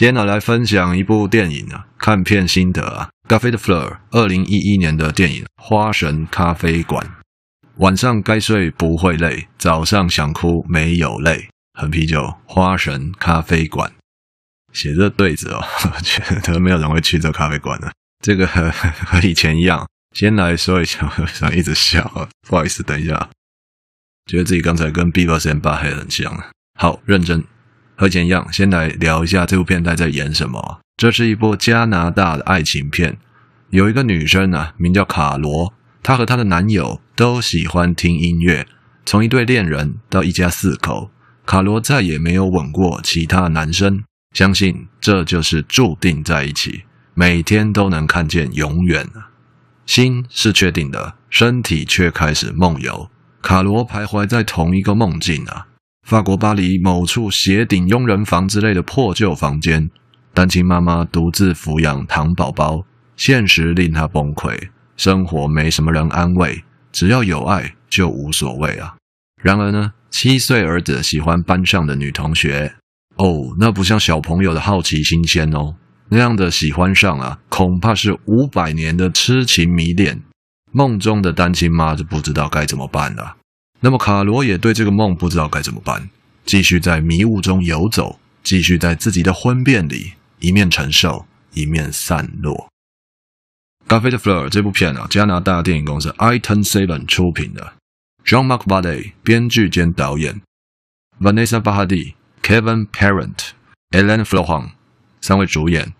今天呢，来分享一部电影啊，看片心得啊，《Café de Fleur》二零一一年的电影《花神咖啡馆》。晚上该睡不会累，早上想哭没有泪。喝啤酒，花神咖啡馆。写这对子哦，我觉得没有人会去这咖啡馆的。这个和，和以前一样，先来说一下，我想一直笑，不好意思，等一下，觉得自己刚才跟 Beavis and Butt-Head 很像。好，认真。和前一样，先来聊一下这部片在在演什么。这是一部加拿大的爱情片，有一个女生啊，名叫卡罗，她和她的男友都喜欢听音乐。从一对恋人到一家四口，卡罗再也没有吻过其他男生，相信这就是注定在一起，每天都能看见永远。心是确定的，身体却开始梦游。卡罗徘徊在同一个梦境啊。法国巴黎某处斜顶佣人房之类的破旧房间，单亲妈妈独自抚养糖宝宝，现实令她崩溃，生活没什么人安慰，只要有爱就无所谓啊。然而呢，七岁儿子喜欢班上的女同学，哦，那不像小朋友的好奇新鲜哦，那样的喜欢上啊，恐怕是五百年的痴情迷恋。梦中的单亲妈就不知道该怎么办了。那么卡罗也对这个梦不知道该怎么办，继续在迷雾中游走，继续在自己的婚变里一面承受，一面散落。《咖啡的 floor》这部片啊，加拿大电影公司 i t o n Seven 出品的，John Mark v a l l e y 编剧兼导演，Vanessa b a h a d i Kevin Parent、Ellen f l o h a n 三位主演。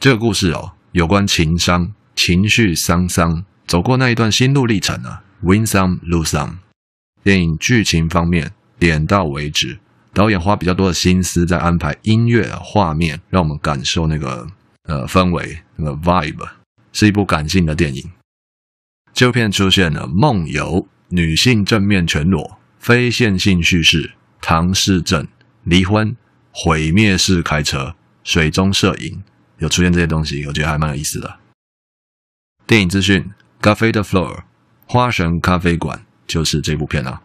这个故事哦，有关情商、情绪沧桑，走过那一段心路历程啊，win some, lose some。电影剧情方面，点到为止。导演花比较多的心思在安排音乐、画面，让我们感受那个呃氛围，那个 vibe，是一部感性的电影。这部片出现了梦游、女性正面全裸、非线性叙事、唐氏症、离婚、毁灭式开车、水中摄影，有出现这些东西，我觉得还蛮有意思的。电影资讯：Café de Fleur，花神咖啡馆。就是这部片啊。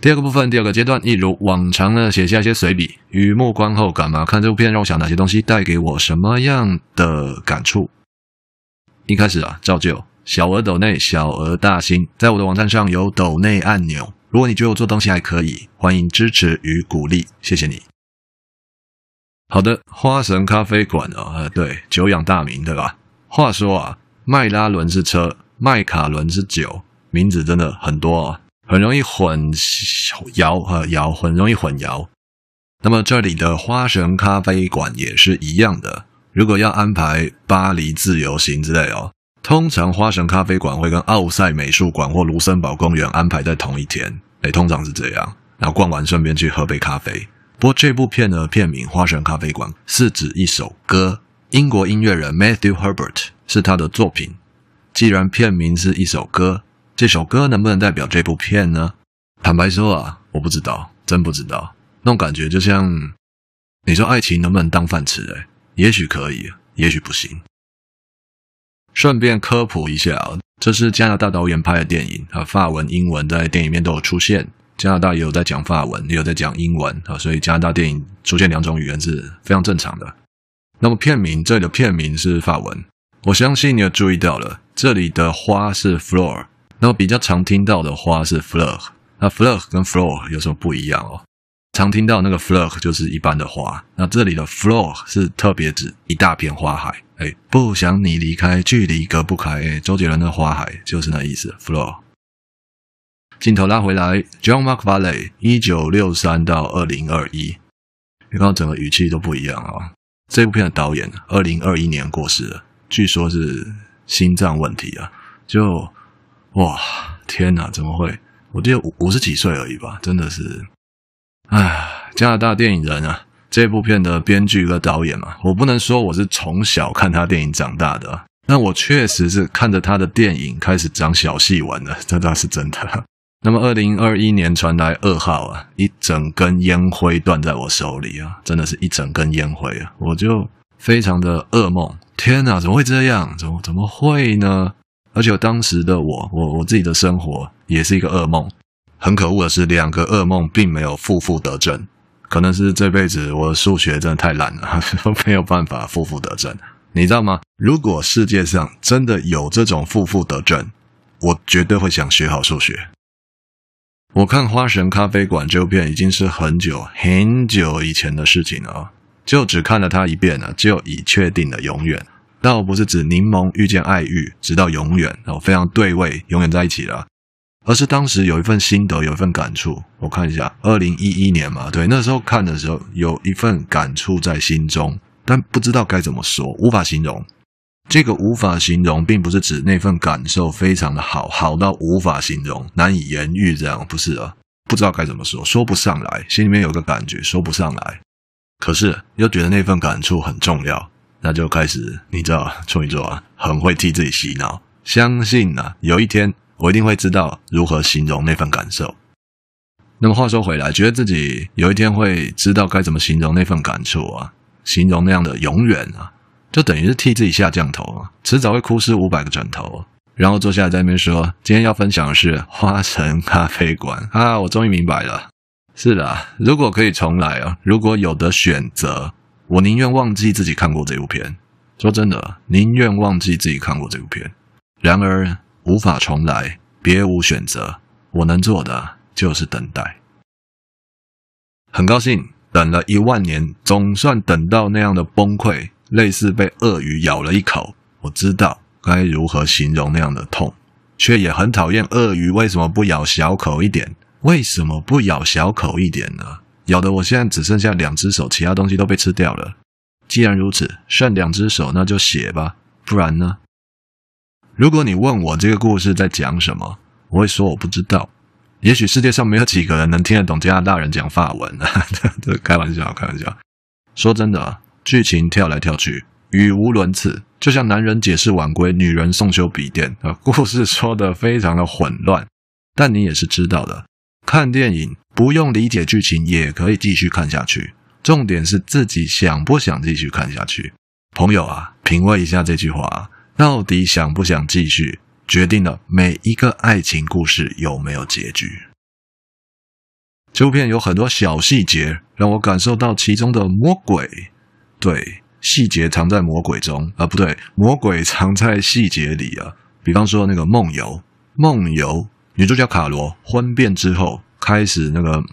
第二个部分，第二个阶段，一如往常的写下一些随笔，雨木观后感嘛。看这部片让我想哪些东西，带给我什么样的感触？一开始啊，照旧，小额抖内，小额大新，在我的网站上有抖内按钮。如果你觉得我做东西还可以，欢迎支持与鼓励，谢谢你。好的，花神咖啡馆哦，呃，对，久仰大名，对吧？话说啊，迈拉伦是车，麦卡伦是酒，名字真的很多啊，很容易混淆和摇，很容易混淆。那么这里的花神咖啡馆也是一样的。如果要安排巴黎自由行之类哦，通常花神咖啡馆会跟奥赛美术馆或卢森堡公园安排在同一天，诶，通常是这样。然后逛完顺便去喝杯咖啡。不过这部片的片名《花神咖啡馆》是指一首歌，英国音乐人 Matthew Herbert 是他的作品。既然片名是一首歌，这首歌能不能代表这部片呢？坦白说啊，我不知道，真不知道。那种感觉就像你说爱情能不能当饭吃？诶，也许可以，也许不行。顺便科普一下啊，这是加拿大导演拍的电影啊，法文、英文在电影面都有出现。加拿大也有在讲法文，也有在讲英文啊，所以加拿大电影出现两种语言是非常正常的。那么片名，这里的片名是法文，我相信你有注意到了，这里的花是 floor，那么比较常听到的花是 fleur，那 fleur 跟 floor 有什么不一样哦？常听到那个 fleur 就是一般的花，那这里的 floor 是特别指一大片花海，哎，不想你离开，距离隔不开，哎，周杰伦的花海就是那意思，floor。镜头拉回来，Jean-Marc Vallée，一九六三到二零二一，你看整个语气都不一样啊。这部片的导演，二零二一年过世了，据说是心脏问题啊。就哇，天哪，怎么会？我记得五五十几岁而已吧，真的是，唉，加拿大电影人啊，这部片的编剧和导演嘛，我不能说我是从小看他电影长大的，但我确实是看着他的电影开始长小细纹的，这倒是真的。那么，二零二一年传来噩耗啊，一整根烟灰断在我手里啊，真的是一整根烟灰啊，我就非常的噩梦。天哪，怎么会这样？怎么怎么会呢？而且当时的我，我我自己的生活也是一个噩梦。很可恶的是，两个噩梦并没有负负得正，可能是这辈子我的数学真的太烂了，没有办法负负得正。你知道吗？如果世界上真的有这种负负得正，我绝对会想学好数学。我看《花神咖啡馆》这部片已经是很久很久以前的事情了，就只看了它一遍了，就已确定了永远。倒不是指柠檬遇见爱玉，直到永远哦，非常对味，永远在一起了，而是当时有一份心得，有一份感触。我看一下，二零一一年嘛，对，那时候看的时候有一份感触在心中，但不知道该怎么说，无法形容。这个无法形容，并不是指那份感受非常的好，好到无法形容、难以言喻这样，不是啊，不知道该怎么说，说不上来，心里面有个感觉，说不上来。可是又觉得那份感触很重要，那就开始，你知道，处女座啊，很会替自己洗脑，相信啊，有一天我一定会知道如何形容那份感受。那么话说回来，觉得自己有一天会知道该怎么形容那份感触啊，形容那样的永远啊。就等于是替自己下降头啊，迟早会哭湿五百个枕头。然后坐下来在那边说，今天要分享的是花城咖啡馆啊，我终于明白了。是的，如果可以重来啊，如果有得选择，我宁愿忘记自己看过这部片。说真的，宁愿忘记自己看过这部片。然而无法重来，别无选择，我能做的就是等待。很高兴等了一万年，总算等到那样的崩溃。类似被鳄鱼咬了一口，我知道该如何形容那样的痛，却也很讨厌鳄鱼为什么不咬小口一点？为什么不咬小口一点呢？咬得我现在只剩下两只手，其他东西都被吃掉了。既然如此，剩两只手那就写吧，不然呢？如果你问我这个故事在讲什么，我会说我不知道。也许世界上没有几个人能听得懂加拿大人讲法文，这 开玩笑，开玩笑。说真的。剧情跳来跳去，语无伦次，就像男人解释晚归，女人送修笔电啊。故事说得非常的混乱，但你也是知道的，看电影不用理解剧情也可以继续看下去。重点是自己想不想继续看下去。朋友啊，品味一下这句话，到底想不想继续，决定了每一个爱情故事有没有结局。这部片有很多小细节，让我感受到其中的魔鬼。对，细节藏在魔鬼中啊，不对，魔鬼藏在细节里啊。比方说那个梦游，梦游，女主角卡罗婚变之后，开始那个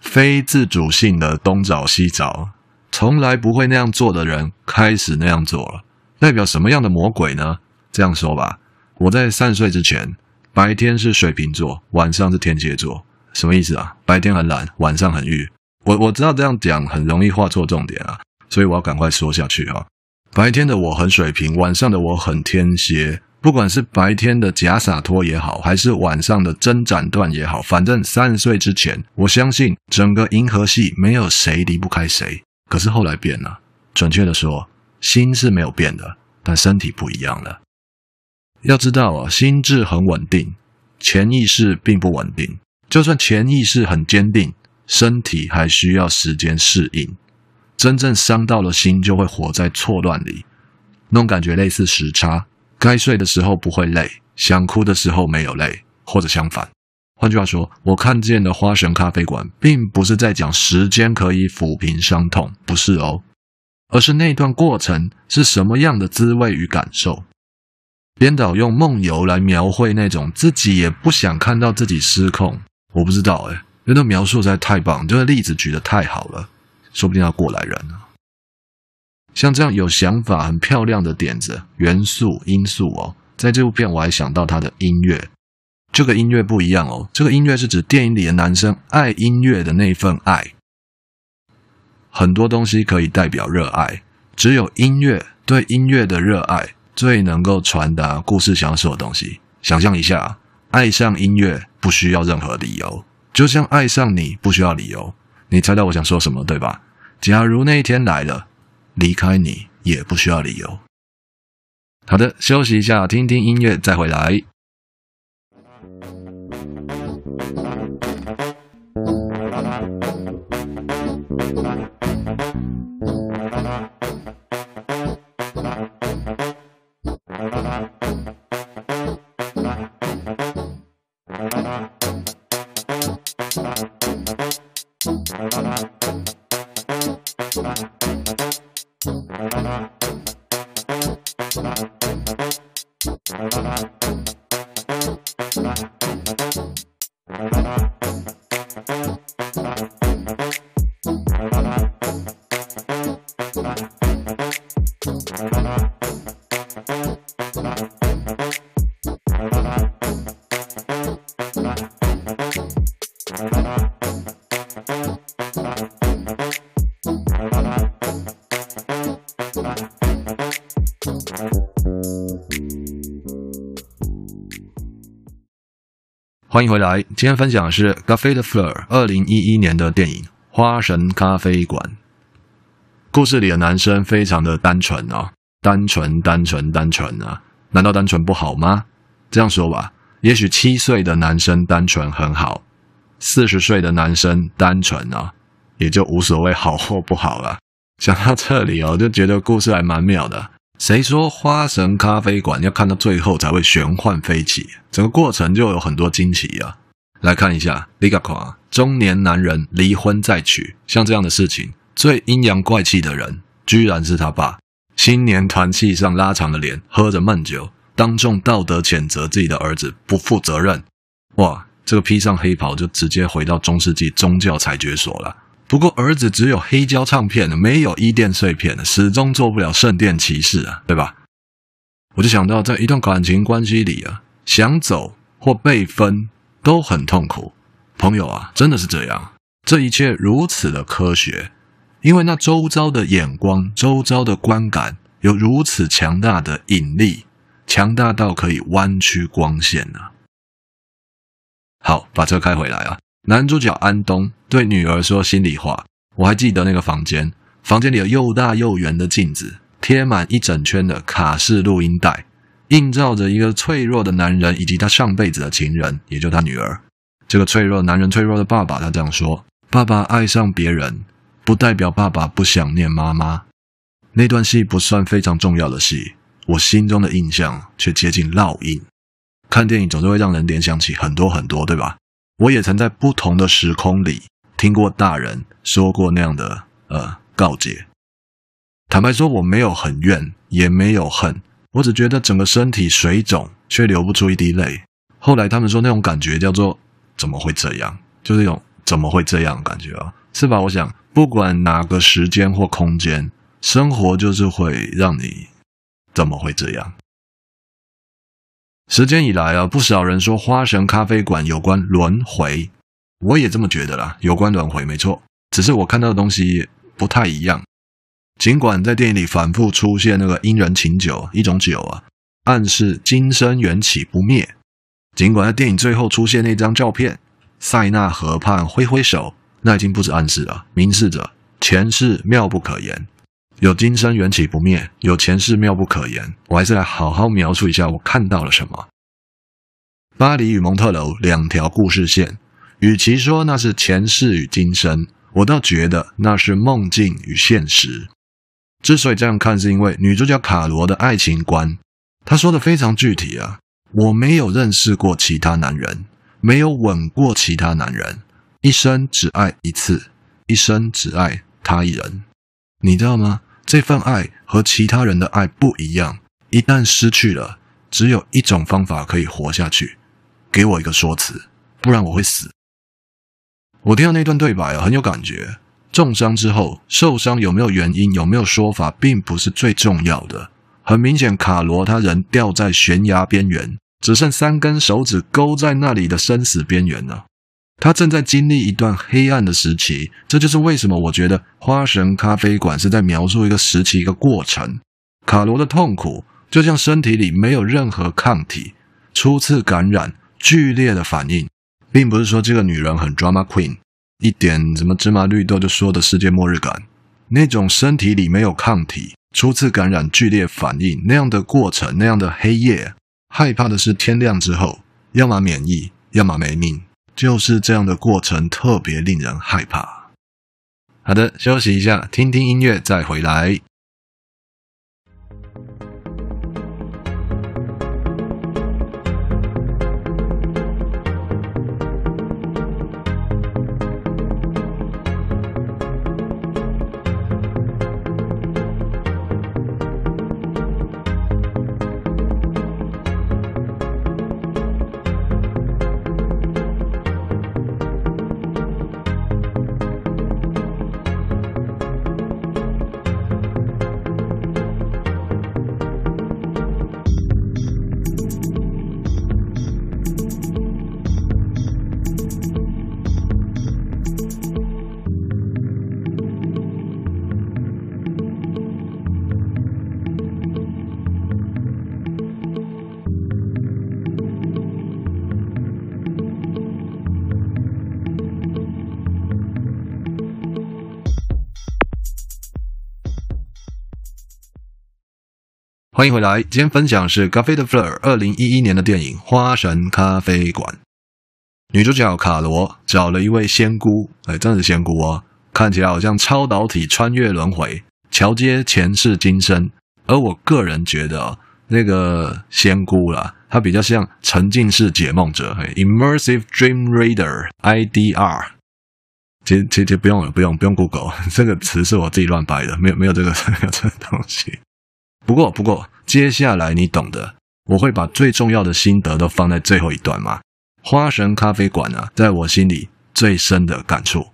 非自主性的东找西找，从来不会那样做的人开始那样做了，代表什么样的魔鬼呢？这样说吧，我在三十岁之前，白天是水瓶座，晚上是天蝎座，什么意思啊？白天很懒，晚上很欲。我我知道这样讲很容易画错重点啊。所以我要赶快说下去啊！白天的我很水瓶，晚上的我很天蝎。不管是白天的假洒脱也好，还是晚上的真斩断也好，反正三十岁之前，我相信整个银河系没有谁离不开谁。可是后来变了，准确的说，心是没有变的，但身体不一样了。要知道啊，心智很稳定，潜意识并不稳定。就算潜意识很坚定，身体还需要时间适应。真正伤到了心，就会活在错乱里，那种感觉类似时差，该睡的时候不会累，想哭的时候没有泪，或者相反。换句话说，我看见的花神咖啡馆，并不是在讲时间可以抚平伤痛，不是哦，而是那段过程是什么样的滋味与感受。编导用梦游来描绘那种自己也不想看到自己失控，我不知道诶，因为那描述实在太棒，这个例子举得太好了。说不定要过来人了。像这样有想法、很漂亮的点子、元素、因素哦，在这部片我还想到他的音乐。这个音乐不一样哦，这个音乐是指电影里的男生爱音乐的那份爱。很多东西可以代表热爱，只有音乐对音乐的热爱最能够传达故事想要说的东西。想象一下，爱上音乐不需要任何理由，就像爱上你不需要理由。你猜到我想说什么，对吧？假如那一天来了，离开你也不需要理由。好的，休息一下，听听音乐，再回来。欢迎回来，今天分享的是 Café de Fleur 二零一一年的电影《花神咖啡馆》。故事里的男生非常的单纯啊，单纯、单纯、单纯啊！难道单纯不好吗？这样说吧，也许七岁的男生单纯很好，四十岁的男生单纯啊，也就无所谓好或不好了。想到这里哦，就觉得故事还蛮妙的。谁说花神咖啡馆要看到最后才会玄幻飞起？整个过程就有很多惊奇啊！来看一下，李嘎夸中年男人离婚再娶，像这样的事情，最阴阳怪气的人居然是他爸。新年团契上拉长了脸，喝着闷酒，当众道德谴责自己的儿子不负责任。哇，这个披上黑袍就直接回到中世纪宗教裁决所了。不过儿子只有黑胶唱片，没有伊甸碎片，始终做不了圣殿骑士啊，对吧？我就想到，在一段感情关系里啊，想走或被分都很痛苦。朋友啊，真的是这样。这一切如此的科学，因为那周遭的眼光、周遭的观感有如此强大的引力，强大到可以弯曲光线啊。好，把车开回来啊。男主角安东对女儿说心里话，我还记得那个房间，房间里有又大又圆的镜子，贴满一整圈的卡式录音带，映照着一个脆弱的男人以及他上辈子的情人，也就他女儿。这个脆弱男人，脆弱的爸爸，他这样说：爸爸爱上别人，不代表爸爸不想念妈妈。那段戏不算非常重要的戏，我心中的印象却接近烙印。看电影总是会让人联想起很多很多，对吧？我也曾在不同的时空里听过大人说过那样的呃告诫。坦白说，我没有很怨，也没有恨，我只觉得整个身体水肿，却流不出一滴泪。后来他们说那种感觉叫做怎么会这样？就是一种怎么会这样感觉啊？是吧？我想，不管哪个时间或空间，生活就是会让你怎么会这样。时间以来啊，不少人说花神咖啡馆有关轮回，我也这么觉得啦，有关轮回没错，只是我看到的东西不太一样。尽管在电影里反复出现那个姻人情酒一种酒啊，暗示今生缘起不灭；尽管在电影最后出现那张照片，塞纳河畔挥挥手，那已经不止暗示了，明示着前世妙不可言。有今生缘起不灭，有前世妙不可言。我还是来好好描述一下我看到了什么。巴黎与蒙特楼两条故事线，与其说那是前世与今生，我倒觉得那是梦境与现实。之所以这样看，是因为女主角卡罗的爱情观，她说的非常具体啊。我没有认识过其他男人，没有吻过其他男人，一生只爱一次，一生只爱他一人。你知道吗？这份爱和其他人的爱不一样，一旦失去了，只有一种方法可以活下去。给我一个说辞，不然我会死。我听到那段对白，很有感觉。重伤之后，受伤有没有原因，有没有说法，并不是最重要的。很明显，卡罗他人掉在悬崖边缘，只剩三根手指勾在那里的生死边缘了。他正在经历一段黑暗的时期，这就是为什么我觉得花神咖啡馆是在描述一个时期、一个过程。卡罗的痛苦就像身体里没有任何抗体，初次感染剧烈的反应，并不是说这个女人很 drama queen，一点什么芝麻绿豆就说的世界末日感，那种身体里没有抗体，初次感染剧烈反应那样的过程，那样的黑夜，害怕的是天亮之后，要么免疫，要么没命，就是这样的过程特别令人害怕。好的，休息一下，听听音乐再回来。欢迎回来，今天分享是 Café de Fleur 二零一一年的电影《花神咖啡馆》。女主角卡罗找了一位仙姑，哎，真的是仙姑哦，看起来好像超导体穿越轮回，桥接前世今生。而我个人觉得，那个仙姑啦，她比较像沉浸式解梦者，Immersive Dream Reader（IDR）。其实，其不用了，不用，不用 Google，这个词是我自己乱掰的，没有，没有这个，没有这个东西。不过，不过，接下来你懂的，我会把最重要的心得都放在最后一段嘛。花神咖啡馆啊，在我心里最深的感触，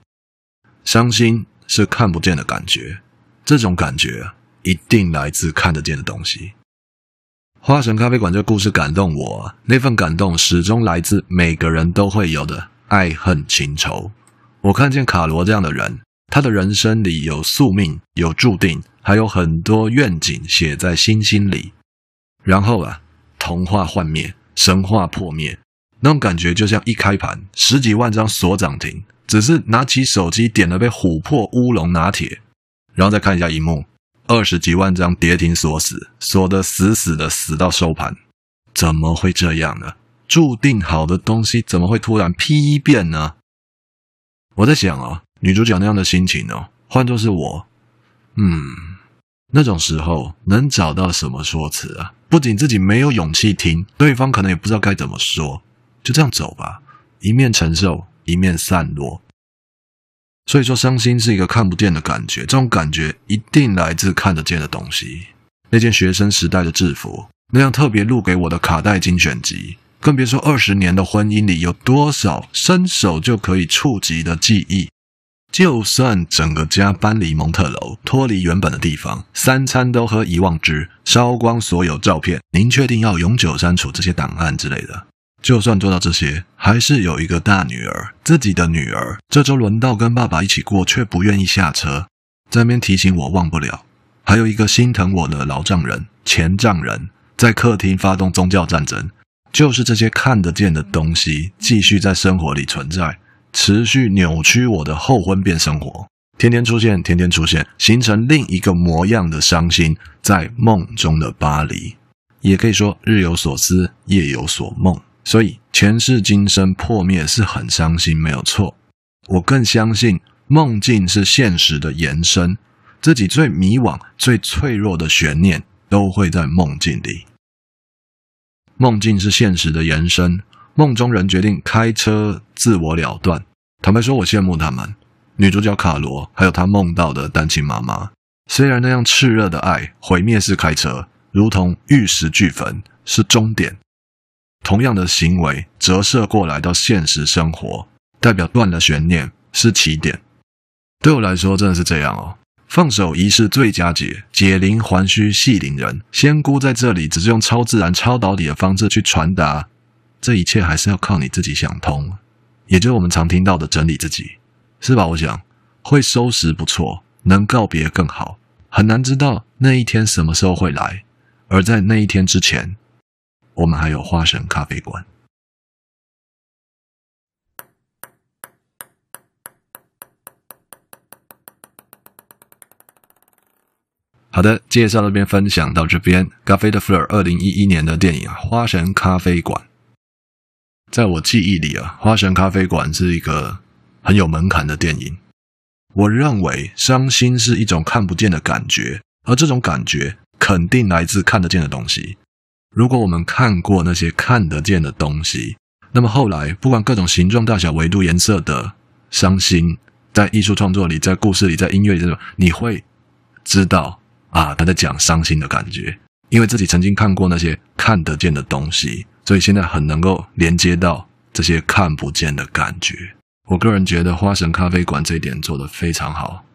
伤心是看不见的感觉，这种感觉一定来自看得见的东西。花神咖啡馆这个故事感动我，那份感动始终来自每个人都会有的爱恨情仇。我看见卡罗这样的人，他的人生里有宿命，有注定。还有很多愿景写在星星里，然后啊，童话幻灭，神话破灭，那种感觉就像一开盘十几万张锁涨停，只是拿起手机点了杯琥珀乌龙拿铁，然后再看一下萤幕，二十几万张跌停锁死，锁得死死的，死到收盘，怎么会这样呢？注定好的东西怎么会突然批变呢？我在想啊，女主角那样的心情哦，换作是我，嗯。那种时候能找到什么说辞啊？不仅自己没有勇气听，对方可能也不知道该怎么说，就这样走吧，一面承受，一面散落。所以说，伤心是一个看不见的感觉，这种感觉一定来自看得见的东西。那件学生时代的制服，那样特别录给我的卡带精选集，更别说二十年的婚姻里有多少伸手就可以触及的记忆。就算整个家搬离蒙特楼，脱离原本的地方，三餐都喝遗忘汁，烧光所有照片，您确定要永久删除这些档案之类的？就算做到这些，还是有一个大女儿，自己的女儿，这周轮到跟爸爸一起过，却不愿意下车，在那边提醒我忘不了。还有一个心疼我的老丈人、前丈人，在客厅发动宗教战争，就是这些看得见的东西，继续在生活里存在。持续扭曲我的后婚变生活，天天出现，天天出现，形成另一个模样的伤心，在梦中的巴黎，也可以说日有所思，夜有所梦。所以前世今生破灭是很伤心，没有错。我更相信梦境是现实的延伸，自己最迷惘、最脆弱的悬念都会在梦境里。梦境是现实的延伸。梦中人决定开车自我了断。坦白说，我羡慕他们。女主角卡罗，还有她梦到的单亲妈妈。虽然那样炽热的爱，毁灭式开车，如同玉石俱焚，是终点。同样的行为折射过来到现实生活，代表断了悬念，是起点。对我来说，真的是这样哦。放手仪式最佳解，解铃还须系铃人。仙姑在这里只是用超自然、超导体的方式去传达。这一切还是要靠你自己想通，也就是我们常听到的整理自己，是吧？我想会收拾不错，能告别更好。很难知道那一天什么时候会来，而在那一天之前，我们还有花神咖啡馆。好的，介绍这边分享到这边，《咖啡的 f l o r 二零一一年的电影《花神咖啡馆》。在我记忆里啊，《花神咖啡馆》是一个很有门槛的电影。我认为伤心是一种看不见的感觉，而这种感觉肯定来自看得见的东西。如果我们看过那些看得见的东西，那么后来不管各种形状、大小、维度、颜色的伤心，在艺术创作里、在故事里、在音乐里，你会知道。啊，他在讲伤心的感觉，因为自己曾经看过那些看得见的东西，所以现在很能够连接到这些看不见的感觉。我个人觉得《花神咖啡馆》这一点做得非常好。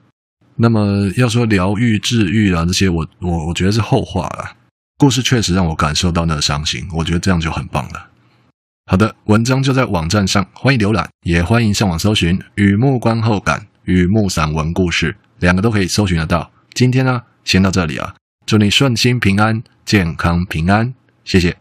那么要说疗愈、治愈啊，这些我我我觉得是后话了。故事确实让我感受到那个伤心，我觉得这样就很棒了。好的，文章就在网站上，欢迎浏览，也欢迎上网搜寻《雨幕观后感》《雨幕散文故事》，两个都可以搜寻得到。今天呢？先到这里啊！祝你顺心平安、健康平安，谢谢。